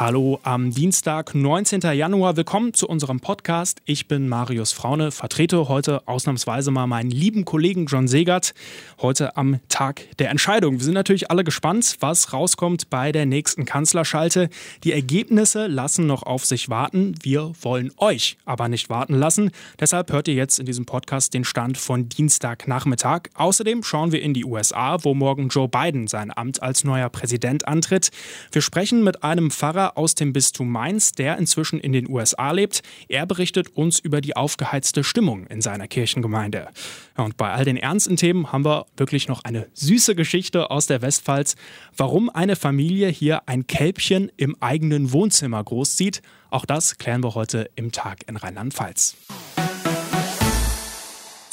Hallo am Dienstag, 19. Januar. Willkommen zu unserem Podcast. Ich bin Marius Fraune, vertrete heute ausnahmsweise mal meinen lieben Kollegen John Segert. Heute am Tag der Entscheidung. Wir sind natürlich alle gespannt, was rauskommt bei der nächsten Kanzlerschalte. Die Ergebnisse lassen noch auf sich warten. Wir wollen euch aber nicht warten lassen. Deshalb hört ihr jetzt in diesem Podcast den Stand von Dienstagnachmittag. Außerdem schauen wir in die USA, wo morgen Joe Biden sein Amt als neuer Präsident antritt. Wir sprechen mit einem Pfarrer aus dem Bistum Mainz, der inzwischen in den USA lebt. Er berichtet uns über die aufgeheizte Stimmung in seiner Kirchengemeinde. und bei all den ernsten Themen haben wir wirklich noch eine süße Geschichte aus der Westpfalz, warum eine Familie hier ein Kälbchen im eigenen Wohnzimmer großzieht. Auch das klären wir heute im Tag in Rheinland-Pfalz.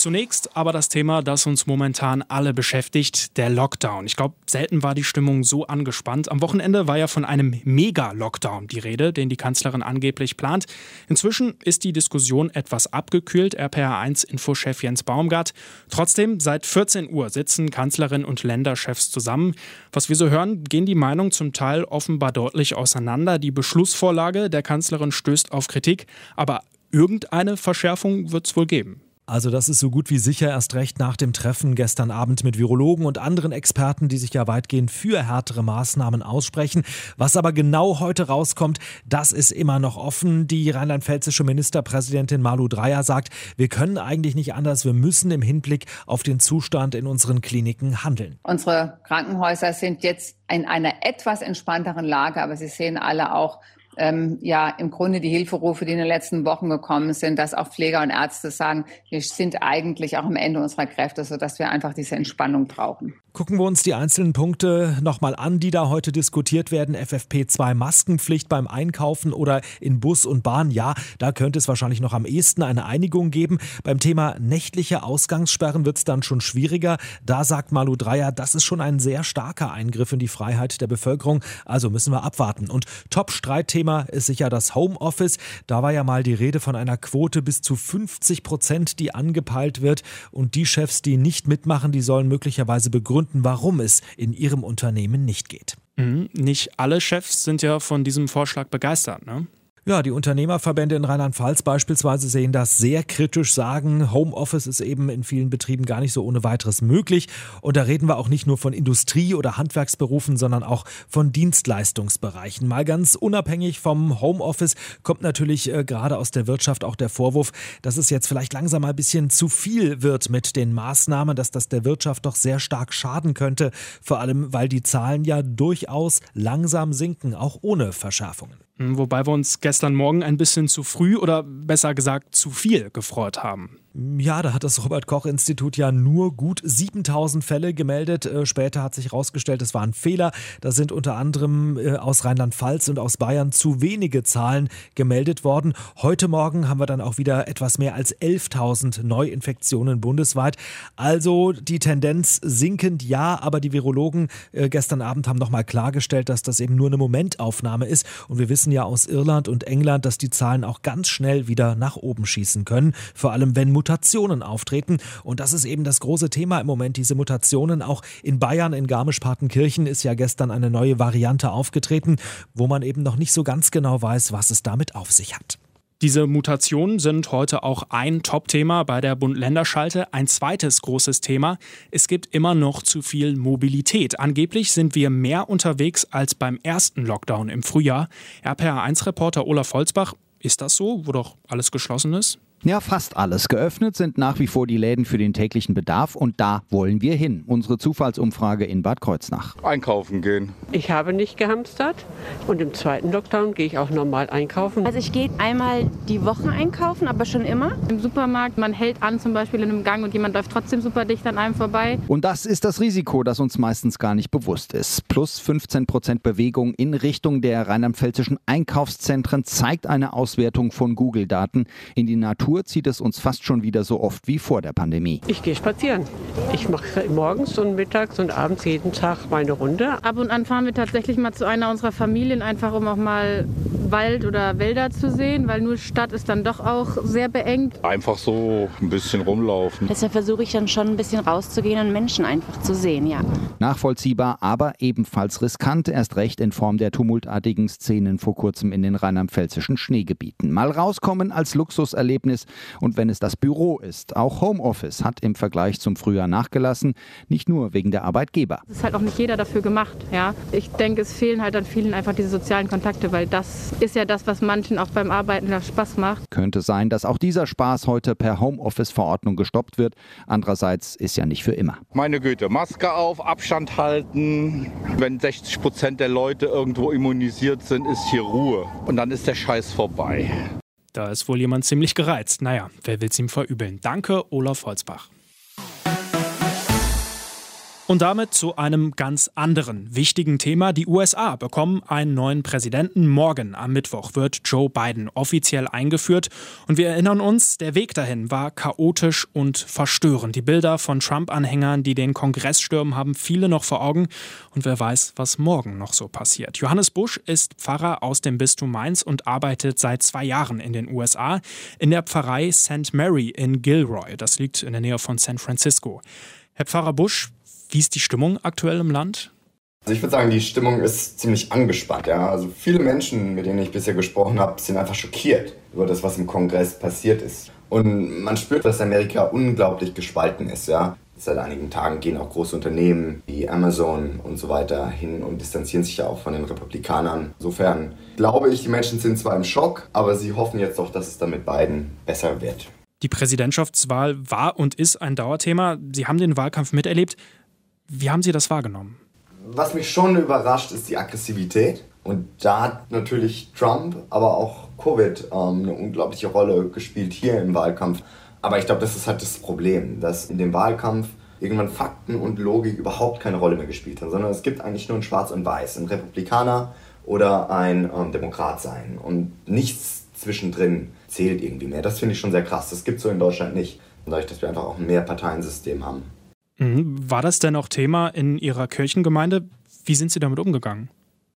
Zunächst aber das Thema, das uns momentan alle beschäftigt, der Lockdown. Ich glaube, selten war die Stimmung so angespannt. Am Wochenende war ja von einem Mega-Lockdown die Rede, den die Kanzlerin angeblich plant. Inzwischen ist die Diskussion etwas abgekühlt, RPR1-Infochef Jens Baumgart. Trotzdem, seit 14 Uhr sitzen Kanzlerin und Länderchefs zusammen. Was wir so hören, gehen die Meinungen zum Teil offenbar deutlich auseinander. Die Beschlussvorlage der Kanzlerin stößt auf Kritik, aber irgendeine Verschärfung wird es wohl geben. Also das ist so gut wie sicher erst recht nach dem Treffen gestern Abend mit Virologen und anderen Experten, die sich ja weitgehend für härtere Maßnahmen aussprechen. Was aber genau heute rauskommt, das ist immer noch offen. Die rheinland-pfälzische Ministerpräsidentin Malu Dreyer sagt, wir können eigentlich nicht anders, wir müssen im Hinblick auf den Zustand in unseren Kliniken handeln. Unsere Krankenhäuser sind jetzt in einer etwas entspannteren Lage, aber Sie sehen alle auch, ähm, ja im Grunde die Hilferufe, die in den letzten Wochen gekommen sind, dass auch Pfleger und Ärzte sagen, wir sind eigentlich auch am Ende unserer Kräfte, sodass wir einfach diese Entspannung brauchen. Gucken wir uns die einzelnen Punkte nochmal an, die da heute diskutiert werden. FFP2 Maskenpflicht beim Einkaufen oder in Bus und Bahn. Ja, da könnte es wahrscheinlich noch am ehesten eine Einigung geben. Beim Thema nächtliche Ausgangssperren wird es dann schon schwieriger. Da sagt Malu Dreyer, das ist schon ein sehr starker Eingriff in die Freiheit der Bevölkerung. Also müssen wir abwarten. Und Top-Streitthema ist sicher das Homeoffice. Da war ja mal die Rede von einer Quote bis zu 50 Prozent, die angepeilt wird. Und die Chefs, die nicht mitmachen, die sollen möglicherweise begründen, begründen, warum es in ihrem Unternehmen nicht geht. Mhm. Nicht alle Chefs sind ja von diesem Vorschlag begeistert. Ne? Ja, die Unternehmerverbände in Rheinland-Pfalz beispielsweise sehen das sehr kritisch, sagen, Homeoffice ist eben in vielen Betrieben gar nicht so ohne weiteres möglich. Und da reden wir auch nicht nur von Industrie- oder Handwerksberufen, sondern auch von Dienstleistungsbereichen. Mal ganz unabhängig vom Homeoffice kommt natürlich äh, gerade aus der Wirtschaft auch der Vorwurf, dass es jetzt vielleicht langsam mal ein bisschen zu viel wird mit den Maßnahmen, dass das der Wirtschaft doch sehr stark schaden könnte. Vor allem, weil die Zahlen ja durchaus langsam sinken, auch ohne Verschärfungen. Hm, wobei wir uns gestern Morgen ein bisschen zu früh oder besser gesagt zu viel gefreut haben. Ja, da hat das Robert-Koch-Institut ja nur gut 7000 Fälle gemeldet. Äh, später hat sich herausgestellt, es war ein Fehler. Da sind unter anderem äh, aus Rheinland-Pfalz und aus Bayern zu wenige Zahlen gemeldet worden. Heute Morgen haben wir dann auch wieder etwas mehr als 11.000 Neuinfektionen bundesweit. Also die Tendenz sinkend, ja, aber die Virologen äh, gestern Abend haben nochmal klargestellt, dass das eben nur eine Momentaufnahme ist. Und wir wissen ja aus Irland und England, dass die Zahlen auch ganz schnell wieder nach oben schießen können. Vor allem, wenn Mutationen auftreten. Und das ist eben das große Thema im Moment, diese Mutationen. Auch in Bayern, in Garmisch-Partenkirchen ist ja gestern eine neue Variante aufgetreten, wo man eben noch nicht so ganz genau weiß, was es damit auf sich hat. Diese Mutationen sind heute auch ein Top-Thema bei der Bund-Länder-Schalte. Ein zweites großes Thema. Es gibt immer noch zu viel Mobilität. Angeblich sind wir mehr unterwegs als beim ersten Lockdown im Frühjahr. RPR1-Reporter Olaf Holzbach, ist das so, wo doch alles geschlossen ist? Ja, fast alles. Geöffnet sind nach wie vor die Läden für den täglichen Bedarf und da wollen wir hin. Unsere Zufallsumfrage in Bad Kreuznach. Einkaufen gehen. Ich habe nicht gehamstert und im zweiten Lockdown gehe ich auch normal einkaufen. Also ich gehe einmal die Woche einkaufen, aber schon immer. Im Supermarkt, man hält an zum Beispiel in einem Gang und jemand läuft trotzdem super dicht an einem vorbei. Und das ist das Risiko, das uns meistens gar nicht bewusst ist. Plus 15 Prozent Bewegung in Richtung der rheinland-pfälzischen Einkaufszentren zeigt eine Auswertung von Google-Daten in die Natur Natur zieht es uns fast schon wieder so oft wie vor der Pandemie. Ich gehe spazieren. Ich mache morgens und mittags und abends jeden Tag meine Runde. Ab und an fahren wir tatsächlich mal zu einer unserer Familien, einfach um auch mal Wald oder Wälder zu sehen, weil nur Stadt ist dann doch auch sehr beengt. Einfach so ein bisschen rumlaufen. Deshalb versuche ich dann schon ein bisschen rauszugehen und Menschen einfach zu sehen, ja. Nachvollziehbar, aber ebenfalls riskant, erst recht in Form der tumultartigen Szenen vor kurzem in den rheinland-pfälzischen Schneegebieten. Mal rauskommen als Luxuserlebnis und wenn es das Büro ist. Auch Homeoffice hat im Vergleich zum Frühjahr nachgelassen, nicht nur wegen der Arbeitgeber. Es ist halt auch nicht jeder dafür gemacht, ja. Ich denke, es fehlen halt an vielen einfach diese sozialen Kontakte, weil das ist ja das, was manchen auch beim Arbeiten Spaß macht. Könnte sein, dass auch dieser Spaß heute per Homeoffice-Verordnung gestoppt wird. Andererseits ist ja nicht für immer. Meine Güte, Maske auf, Abstand halten. Wenn 60 Prozent der Leute irgendwo immunisiert sind, ist hier Ruhe. Und dann ist der Scheiß vorbei. Da ist wohl jemand ziemlich gereizt. Naja, wer will es ihm verübeln? Danke, Olaf Holzbach. Und damit zu einem ganz anderen wichtigen Thema. Die USA bekommen einen neuen Präsidenten. Morgen am Mittwoch wird Joe Biden offiziell eingeführt. Und wir erinnern uns, der Weg dahin war chaotisch und verstörend. Die Bilder von Trump-Anhängern, die den Kongress stürmen, haben viele noch vor Augen. Und wer weiß, was morgen noch so passiert. Johannes Busch ist Pfarrer aus dem Bistum Mainz und arbeitet seit zwei Jahren in den USA in der Pfarrei St. Mary in Gilroy. Das liegt in der Nähe von San Francisco. Herr Pfarrer Busch, wie ist die Stimmung aktuell im Land? Also ich würde sagen, die Stimmung ist ziemlich angespannt. Ja? Also viele Menschen, mit denen ich bisher gesprochen habe, sind einfach schockiert über das, was im Kongress passiert ist. Und man spürt, dass Amerika unglaublich gespalten ist. Ja? Seit einigen Tagen gehen auch große Unternehmen wie Amazon und so weiter hin und distanzieren sich ja auch von den Republikanern. Insofern glaube ich, die Menschen sind zwar im Schock, aber sie hoffen jetzt doch, dass es dann mit beiden besser wird. Die Präsidentschaftswahl war und ist ein Dauerthema. Sie haben den Wahlkampf miterlebt. Wie haben Sie das wahrgenommen? Was mich schon überrascht, ist die Aggressivität. Und da hat natürlich Trump, aber auch Covid ähm, eine unglaubliche Rolle gespielt hier im Wahlkampf. Aber ich glaube, das ist halt das Problem, dass in dem Wahlkampf irgendwann Fakten und Logik überhaupt keine Rolle mehr gespielt haben, sondern es gibt eigentlich nur ein Schwarz und Weiß, ein Republikaner oder ein ähm, Demokrat sein. Und nichts zwischendrin zählt irgendwie mehr. Das finde ich schon sehr krass. Das gibt es so in Deutschland nicht. Dadurch, dass wir einfach auch ein Mehrparteiensystem haben. Mhm. War das denn auch Thema in Ihrer Kirchengemeinde? Wie sind Sie damit umgegangen?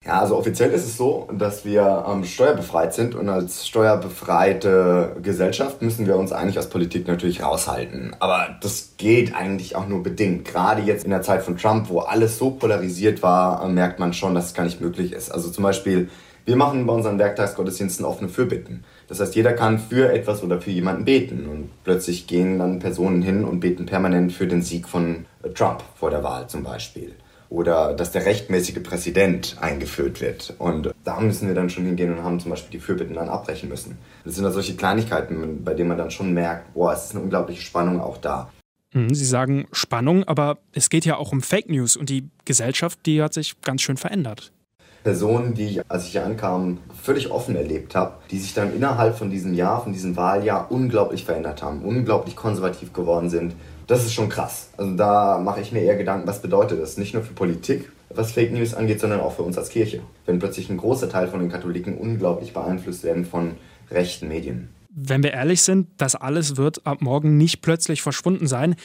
Ja, also offiziell ist es so, dass wir ähm, steuerbefreit sind und als steuerbefreite Gesellschaft müssen wir uns eigentlich aus Politik natürlich raushalten. Aber das geht eigentlich auch nur bedingt. Gerade jetzt in der Zeit von Trump, wo alles so polarisiert war, äh, merkt man schon, dass es gar nicht möglich ist. Also zum Beispiel, wir machen bei unseren Werktagsgottesdiensten offene Fürbitten. Das heißt, jeder kann für etwas oder für jemanden beten. Und plötzlich gehen dann Personen hin und beten permanent für den Sieg von äh, Trump vor der Wahl zum Beispiel. Oder dass der rechtmäßige Präsident eingeführt wird. Und da müssen wir dann schon hingehen und haben zum Beispiel die Fürbitten dann abbrechen müssen. Das sind dann solche Kleinigkeiten, bei denen man dann schon merkt, boah, es ist eine unglaubliche Spannung auch da. Mhm, Sie sagen Spannung, aber es geht ja auch um Fake News und die Gesellschaft, die hat sich ganz schön verändert. Personen, die ich, als ich hier ankam, völlig offen erlebt habe, die sich dann innerhalb von diesem Jahr, von diesem Wahljahr unglaublich verändert haben, unglaublich konservativ geworden sind. Das ist schon krass. Also da mache ich mir eher Gedanken, was bedeutet das? Nicht nur für Politik, was Fake News angeht, sondern auch für uns als Kirche. Wenn plötzlich ein großer Teil von den Katholiken unglaublich beeinflusst werden von rechten Medien. Wenn wir ehrlich sind, das alles wird ab morgen nicht plötzlich verschwunden sein.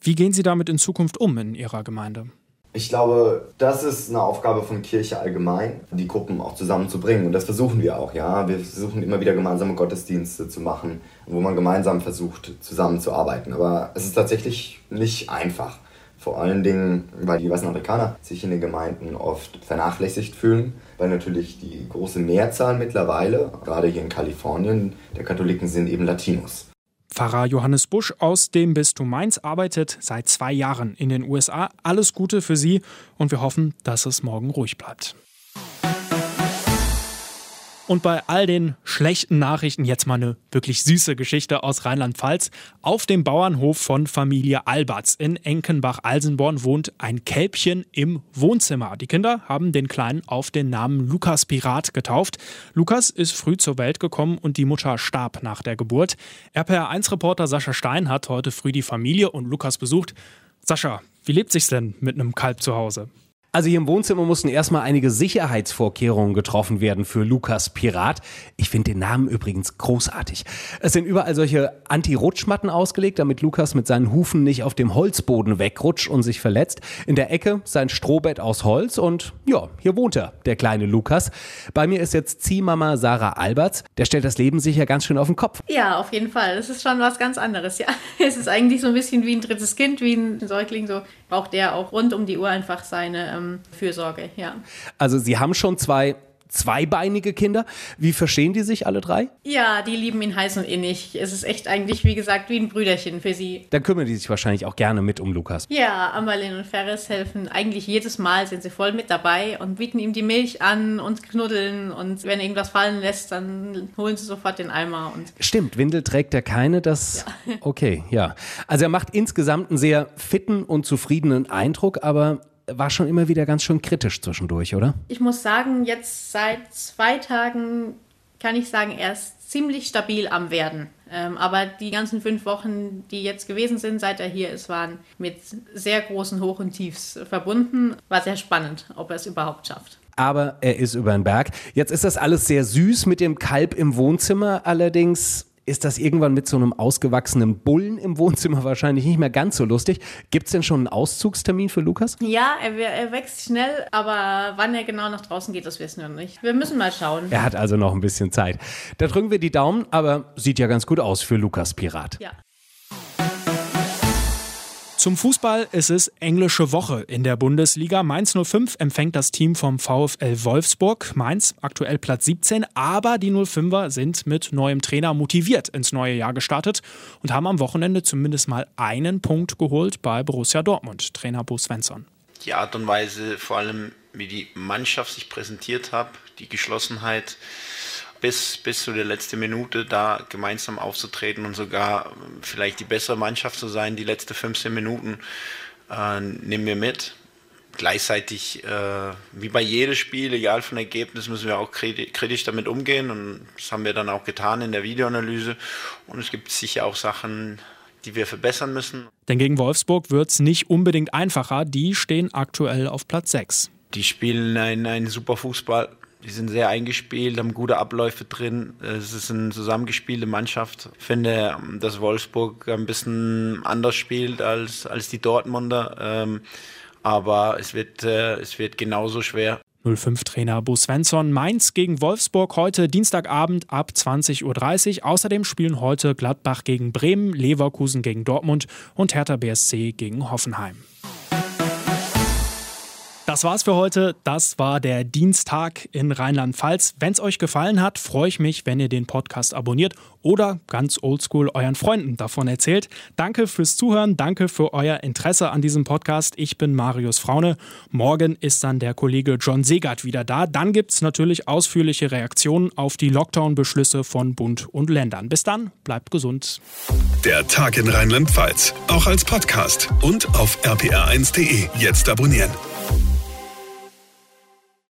Wie gehen Sie damit in Zukunft um in Ihrer Gemeinde? Ich glaube, das ist eine Aufgabe von Kirche allgemein, die Gruppen auch zusammenzubringen. Und das versuchen wir auch, ja. Wir versuchen immer wieder gemeinsame Gottesdienste zu machen, wo man gemeinsam versucht, zusammenzuarbeiten. Aber es ist tatsächlich nicht einfach. Vor allen Dingen, weil die weißen Amerikaner sich in den Gemeinden oft vernachlässigt fühlen, weil natürlich die große Mehrzahl mittlerweile, gerade hier in Kalifornien, der Katholiken sind eben Latinos. Pfarrer Johannes Busch aus dem Bistum Mainz arbeitet seit zwei Jahren in den USA. Alles Gute für Sie und wir hoffen, dass es morgen ruhig bleibt. Und bei all den schlechten Nachrichten jetzt mal eine wirklich süße Geschichte aus Rheinland-Pfalz. Auf dem Bauernhof von Familie Alberts in Enkenbach-Alsenborn wohnt ein Kälbchen im Wohnzimmer. Die Kinder haben den Kleinen auf den Namen Lukas Pirat getauft. Lukas ist früh zur Welt gekommen und die Mutter starb nach der Geburt. RPR1-Reporter Sascha Stein hat heute früh die Familie und Lukas besucht. Sascha, wie lebt sich's denn mit einem Kalb zu Hause? Also hier im Wohnzimmer mussten erstmal einige Sicherheitsvorkehrungen getroffen werden für Lukas Pirat. Ich finde den Namen übrigens großartig. Es sind überall solche Anti-Rutschmatten ausgelegt, damit Lukas mit seinen Hufen nicht auf dem Holzboden wegrutscht und sich verletzt. In der Ecke sein Strohbett aus Holz und ja, hier wohnt er, der kleine Lukas. Bei mir ist jetzt Ziehmama Sarah Alberts. Der stellt das Leben sicher ganz schön auf den Kopf. Ja, auf jeden Fall. Das ist schon was ganz anderes. Ja, es ist eigentlich so ein bisschen wie ein drittes Kind, wie ein Säugling. So braucht der auch rund um die Uhr einfach seine ähm, Fürsorge. Ja. Also Sie haben schon zwei zweibeinige Kinder. Wie verstehen die sich alle drei? Ja, die lieben ihn heiß und innig. Es ist echt eigentlich, wie gesagt, wie ein Brüderchen für sie. Dann kümmern die sich wahrscheinlich auch gerne mit um Lukas. Ja, Amalin und Ferris helfen eigentlich jedes Mal, sind sie voll mit dabei und bieten ihm die Milch an und knuddeln. Und wenn er irgendwas fallen lässt, dann holen sie sofort den Eimer. Und Stimmt, Windel trägt er keine. Das. Ja. Okay, ja. Also er macht insgesamt einen sehr fitten und zufriedenen Eindruck, aber war schon immer wieder ganz schön kritisch zwischendurch, oder? Ich muss sagen, jetzt seit zwei Tagen kann ich sagen, er ist ziemlich stabil am Werden. Ähm, aber die ganzen fünf Wochen, die jetzt gewesen sind, seit er hier ist, waren mit sehr großen Hoch- und Tiefs verbunden. War sehr spannend, ob er es überhaupt schafft aber er ist über den Berg. Jetzt ist das alles sehr süß mit dem Kalb im Wohnzimmer. Allerdings ist das irgendwann mit so einem ausgewachsenen Bullen im Wohnzimmer wahrscheinlich nicht mehr ganz so lustig. Gibt es denn schon einen Auszugstermin für Lukas? Ja, er, er, wächst schnell, aber wann er genau nach draußen geht, das wissen wir noch nicht. Wir müssen mal schauen. Er hat also noch ein bisschen Zeit. Da drücken wir die Daumen, aber sieht ja ganz gut aus für Lukas Pirat. Ja. Zum Fußball ist es englische Woche in der Bundesliga. Mainz 05 empfängt das Team vom VfL Wolfsburg. Mainz aktuell Platz 17, aber die 05er sind mit neuem Trainer motiviert ins neue Jahr gestartet und haben am Wochenende zumindest mal einen Punkt geholt bei Borussia Dortmund. Trainer Bo Svensson. Die Art und Weise, vor allem wie die Mannschaft sich präsentiert hat, die Geschlossenheit, bis, bis zu der letzten Minute da gemeinsam aufzutreten und sogar vielleicht die bessere Mannschaft zu sein, die letzten 15 Minuten, äh, nehmen wir mit. Gleichzeitig, äh, wie bei jedem Spiel, egal von Ergebnis, müssen wir auch kritisch damit umgehen und das haben wir dann auch getan in der Videoanalyse und es gibt sicher auch Sachen, die wir verbessern müssen. Denn gegen Wolfsburg wird es nicht unbedingt einfacher, die stehen aktuell auf Platz 6. Die spielen einen, einen super Fußball, die sind sehr eingespielt, haben gute Abläufe drin. Es ist eine zusammengespielte Mannschaft. Ich finde, dass Wolfsburg ein bisschen anders spielt als, als die Dortmunder. Ähm, aber es wird, äh, es wird genauso schwer. 05-Trainer Bo Svensson. Mainz gegen Wolfsburg heute Dienstagabend ab 20.30 Uhr. Außerdem spielen heute Gladbach gegen Bremen, Leverkusen gegen Dortmund und Hertha BSC gegen Hoffenheim. Das war's für heute. Das war der Dienstag in Rheinland-Pfalz. Wenn es euch gefallen hat, freue ich mich, wenn ihr den Podcast abonniert oder ganz oldschool euren Freunden davon erzählt. Danke fürs Zuhören, danke für euer Interesse an diesem Podcast. Ich bin Marius Fraune. Morgen ist dann der Kollege John Segert wieder da. Dann gibt es natürlich ausführliche Reaktionen auf die Lockdown-Beschlüsse von Bund und Ländern. Bis dann, bleibt gesund. Der Tag in Rheinland-Pfalz, auch als Podcast und auf rpr1.de. Jetzt abonnieren.